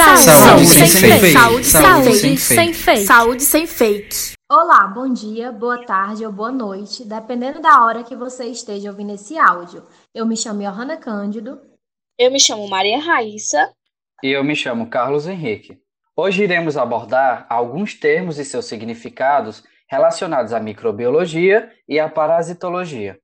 Saúde, saúde sem, sem fake. Saúde, saúde sem, sem fake. Saúde sem fake. Olá, bom dia, boa tarde ou boa noite, dependendo da hora que você esteja ouvindo esse áudio. Eu me chamo Johanna Cândido. Eu me chamo Maria Raíssa. E eu me chamo Carlos Henrique. Hoje iremos abordar alguns termos e seus significados relacionados à microbiologia e à parasitologia.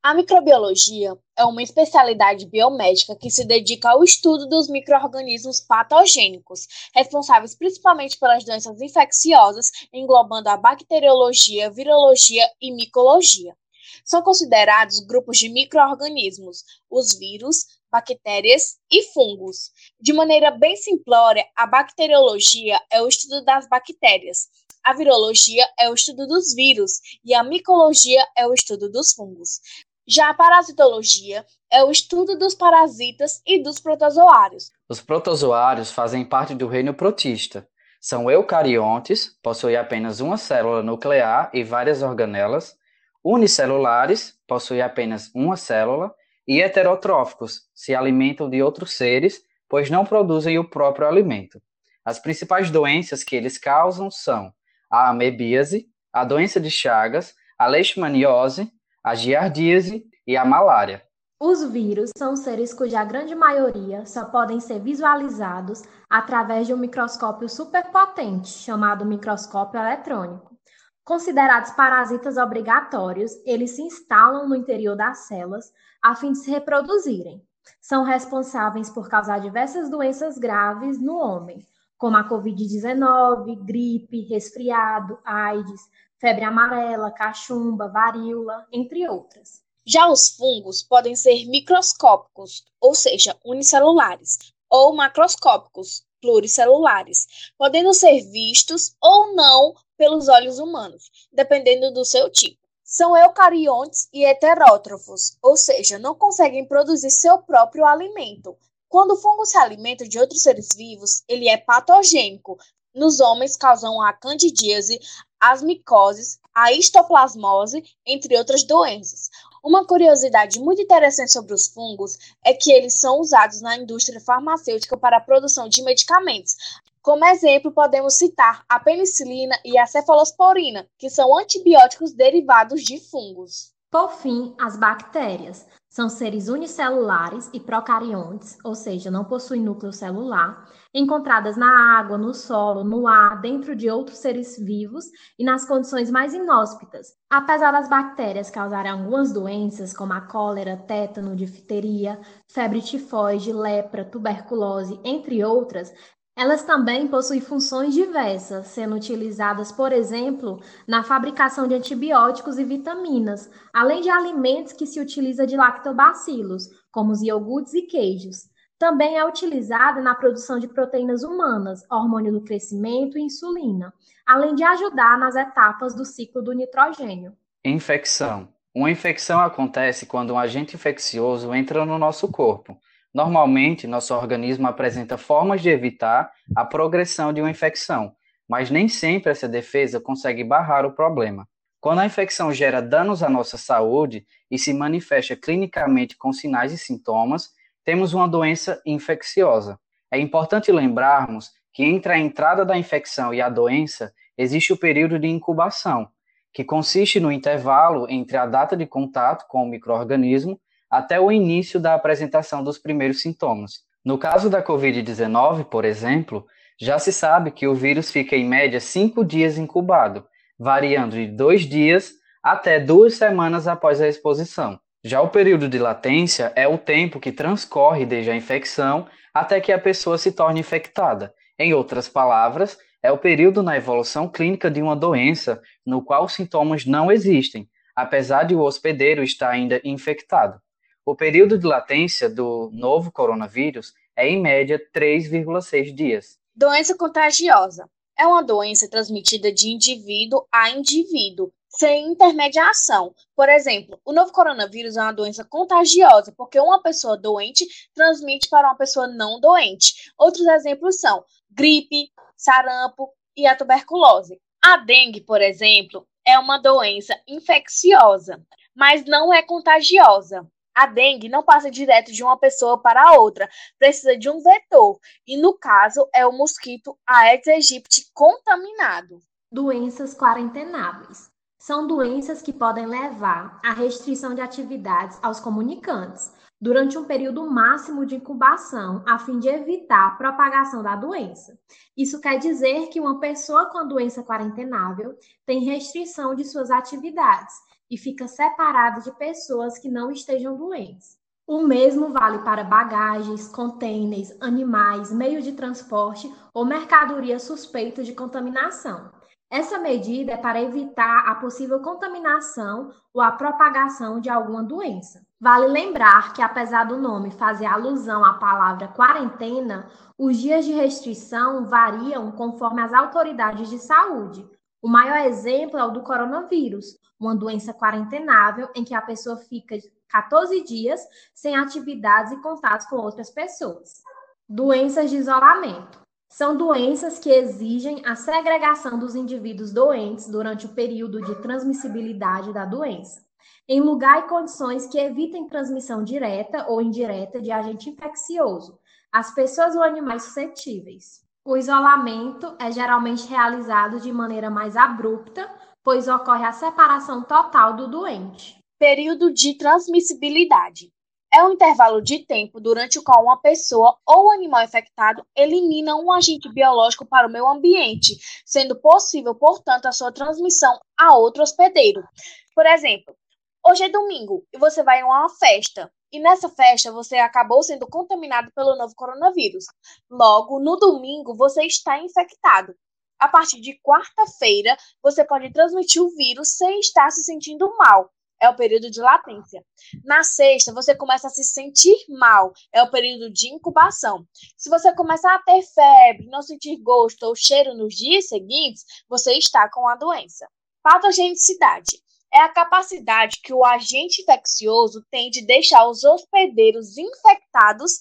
A microbiologia é uma especialidade biomédica que se dedica ao estudo dos microorganismos patogênicos, responsáveis principalmente pelas doenças infecciosas, englobando a bacteriologia, virologia e micologia. São considerados grupos de microorganismos, os vírus, bactérias e fungos. De maneira bem simplória, a bacteriologia é o estudo das bactérias, a virologia é o estudo dos vírus e a micologia é o estudo dos fungos. Já a parasitologia é o estudo dos parasitas e dos protozoários. Os protozoários fazem parte do reino protista. São eucariontes, possuem apenas uma célula nuclear e várias organelas, unicelulares, possuem apenas uma célula, e heterotróficos, se alimentam de outros seres, pois não produzem o próprio alimento. As principais doenças que eles causam são a amebíase, a doença de Chagas, a leishmaniose, a giardíase e a malária. Os vírus são seres cuja grande maioria só podem ser visualizados através de um microscópio superpotente, chamado microscópio eletrônico. Considerados parasitas obrigatórios, eles se instalam no interior das células a fim de se reproduzirem. São responsáveis por causar diversas doenças graves no homem, como a Covid-19, gripe, resfriado, AIDS, febre amarela, cachumba, varíola, entre outras. Já os fungos podem ser microscópicos, ou seja, unicelulares, ou macroscópicos, pluricelulares, podendo ser vistos ou não pelos olhos humanos, dependendo do seu tipo. São eucariontes e heterótrofos, ou seja, não conseguem produzir seu próprio alimento. Quando o fungo se alimenta de outros seres vivos, ele é patogênico. Nos homens, causam a candidíase, as micoses, a histoplasmose, entre outras doenças. Uma curiosidade muito interessante sobre os fungos é que eles são usados na indústria farmacêutica para a produção de medicamentos. Como exemplo, podemos citar a penicilina e a cefalosporina, que são antibióticos derivados de fungos. Por fim, as bactérias. São seres unicelulares e procariontes, ou seja, não possuem núcleo celular, encontradas na água, no solo, no ar, dentro de outros seres vivos e nas condições mais inóspitas. Apesar das bactérias causarem algumas doenças, como a cólera, tétano, difteria, febre tifoide, lepra, tuberculose, entre outras, elas também possuem funções diversas, sendo utilizadas, por exemplo, na fabricação de antibióticos e vitaminas, além de alimentos que se utiliza de lactobacilos, como os iogurtes e queijos. Também é utilizada na produção de proteínas humanas, hormônio do crescimento e insulina, além de ajudar nas etapas do ciclo do nitrogênio. Infecção. Uma infecção acontece quando um agente infeccioso entra no nosso corpo Normalmente, nosso organismo apresenta formas de evitar a progressão de uma infecção, mas nem sempre essa defesa consegue barrar o problema. Quando a infecção gera danos à nossa saúde e se manifesta clinicamente com sinais e sintomas, temos uma doença infecciosa. É importante lembrarmos que entre a entrada da infecção e a doença existe o período de incubação, que consiste no intervalo entre a data de contato com o microorganismo até o início da apresentação dos primeiros sintomas. No caso da Covid-19, por exemplo, já se sabe que o vírus fica em média cinco dias incubado, variando de dois dias até duas semanas após a exposição. Já o período de latência é o tempo que transcorre desde a infecção até que a pessoa se torne infectada. Em outras palavras, é o período na evolução clínica de uma doença no qual os sintomas não existem, apesar de o hospedeiro estar ainda infectado. O período de latência do novo coronavírus é, em média, 3,6 dias. Doença contagiosa. É uma doença transmitida de indivíduo a indivíduo, sem intermediação. Por exemplo, o novo coronavírus é uma doença contagiosa, porque uma pessoa doente transmite para uma pessoa não doente. Outros exemplos são gripe, sarampo e a tuberculose. A dengue, por exemplo, é uma doença infecciosa, mas não é contagiosa. A dengue não passa direto de uma pessoa para outra, precisa de um vetor, e no caso é o mosquito Aedes aegypti contaminado. Doenças quarentenáveis. São doenças que podem levar à restrição de atividades aos comunicantes durante um período máximo de incubação, a fim de evitar a propagação da doença. Isso quer dizer que uma pessoa com a doença quarentenável tem restrição de suas atividades e fica separado de pessoas que não estejam doentes. O mesmo vale para bagagens, contêineres, animais, meio de transporte ou mercadoria suspeita de contaminação. Essa medida é para evitar a possível contaminação ou a propagação de alguma doença. Vale lembrar que, apesar do nome fazer alusão à palavra quarentena, os dias de restrição variam conforme as autoridades de saúde. O maior exemplo é o do coronavírus, uma doença quarentenável em que a pessoa fica 14 dias sem atividades e contatos com outras pessoas. Doenças de isolamento. São doenças que exigem a segregação dos indivíduos doentes durante o período de transmissibilidade da doença, em lugar e condições que evitem transmissão direta ou indireta de agente infeccioso às pessoas ou animais suscetíveis. O isolamento é geralmente realizado de maneira mais abrupta, pois ocorre a separação total do doente. Período de transmissibilidade é um intervalo de tempo durante o qual uma pessoa ou animal infectado elimina um agente biológico para o meio ambiente, sendo possível, portanto, a sua transmissão a outro hospedeiro. Por exemplo, hoje é domingo e você vai a uma festa. E nessa festa você acabou sendo contaminado pelo novo coronavírus. Logo, no domingo você está infectado. A partir de quarta-feira, você pode transmitir o vírus sem estar se sentindo mal. É o período de latência. Na sexta, você começa a se sentir mal. É o período de incubação. Se você começar a ter febre, não sentir gosto ou cheiro nos dias seguintes, você está com a doença. Patogenicidade é a capacidade que o agente infeccioso tem de deixar os hospedeiros infectados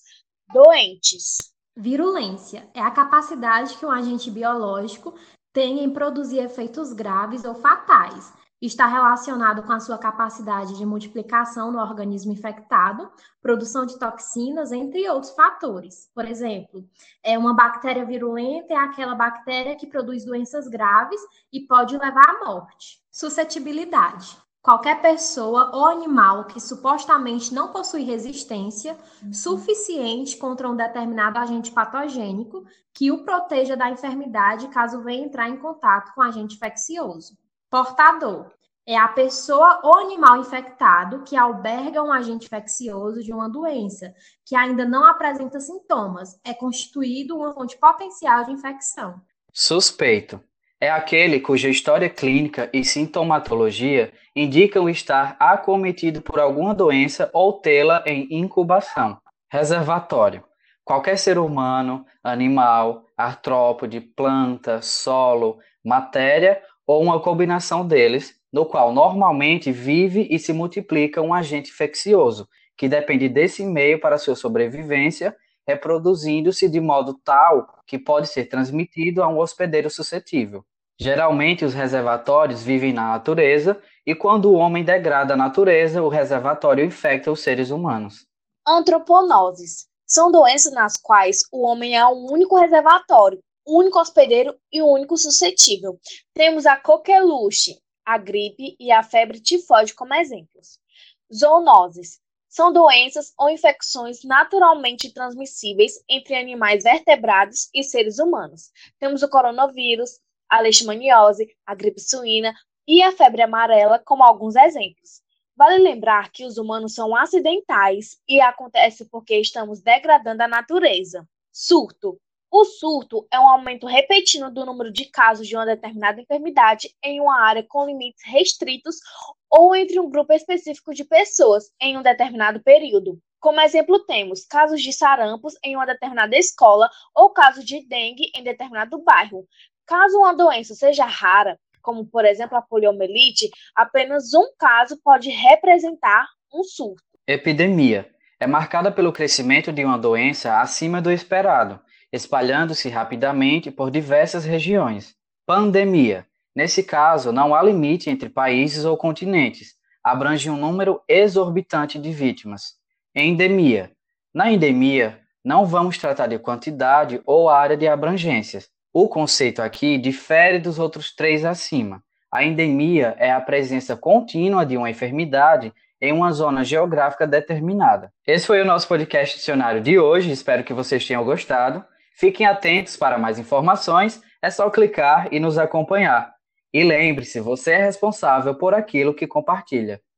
doentes. Virulência é a capacidade que um agente biológico tem em produzir efeitos graves ou fatais. Está relacionado com a sua capacidade de multiplicação no organismo infectado, produção de toxinas, entre outros fatores. Por exemplo, é uma bactéria virulenta é aquela bactéria que produz doenças graves e pode levar à morte. Suscetibilidade qualquer pessoa ou animal que supostamente não possui resistência uhum. suficiente contra um determinado agente patogênico que o proteja da enfermidade caso venha entrar em contato com agente infeccioso. Portador é a pessoa ou animal infectado que alberga um agente infeccioso de uma doença que ainda não apresenta sintomas, é constituído uma fonte potencial de infecção. Suspeito é aquele cuja história clínica e sintomatologia indicam estar acometido por alguma doença ou tê-la em incubação. Reservatório. Qualquer ser humano, animal, artrópode, planta, solo, matéria ou uma combinação deles, no qual normalmente vive e se multiplica um agente infeccioso, que depende desse meio para sua sobrevivência, reproduzindo-se de modo tal que pode ser transmitido a um hospedeiro suscetível. Geralmente, os reservatórios vivem na natureza e quando o homem degrada a natureza, o reservatório infecta os seres humanos. Antroponoses são doenças nas quais o homem é um único reservatório, único hospedeiro e único suscetível. Temos a coqueluche, a gripe e a febre tifoide como exemplos. Zoonoses são doenças ou infecções naturalmente transmissíveis entre animais vertebrados e seres humanos. Temos o coronavírus, a leishmaniose, a gripe suína e a febre amarela como alguns exemplos. Vale lembrar que os humanos são acidentais e acontece porque estamos degradando a natureza. Surto. O surto é um aumento repentino do número de casos de uma determinada enfermidade em uma área com limites restritos ou entre um grupo específico de pessoas em um determinado período. Como exemplo, temos casos de sarampos em uma determinada escola ou casos de dengue em determinado bairro. Caso uma doença seja rara, como por exemplo a poliomielite, apenas um caso pode representar um surto. Epidemia é marcada pelo crescimento de uma doença acima do esperado, espalhando-se rapidamente por diversas regiões. Pandemia. Nesse caso, não há limite entre países ou continentes. abrange um número exorbitante de vítimas. Endemia. Na endemia, não vamos tratar de quantidade ou área de abrangências. O conceito aqui difere dos outros três acima. A endemia é a presença contínua de uma enfermidade em uma zona geográfica determinada. Esse foi o nosso podcast dicionário de hoje, espero que vocês tenham gostado. Fiquem atentos para mais informações, é só clicar e nos acompanhar. E lembre-se, você é responsável por aquilo que compartilha.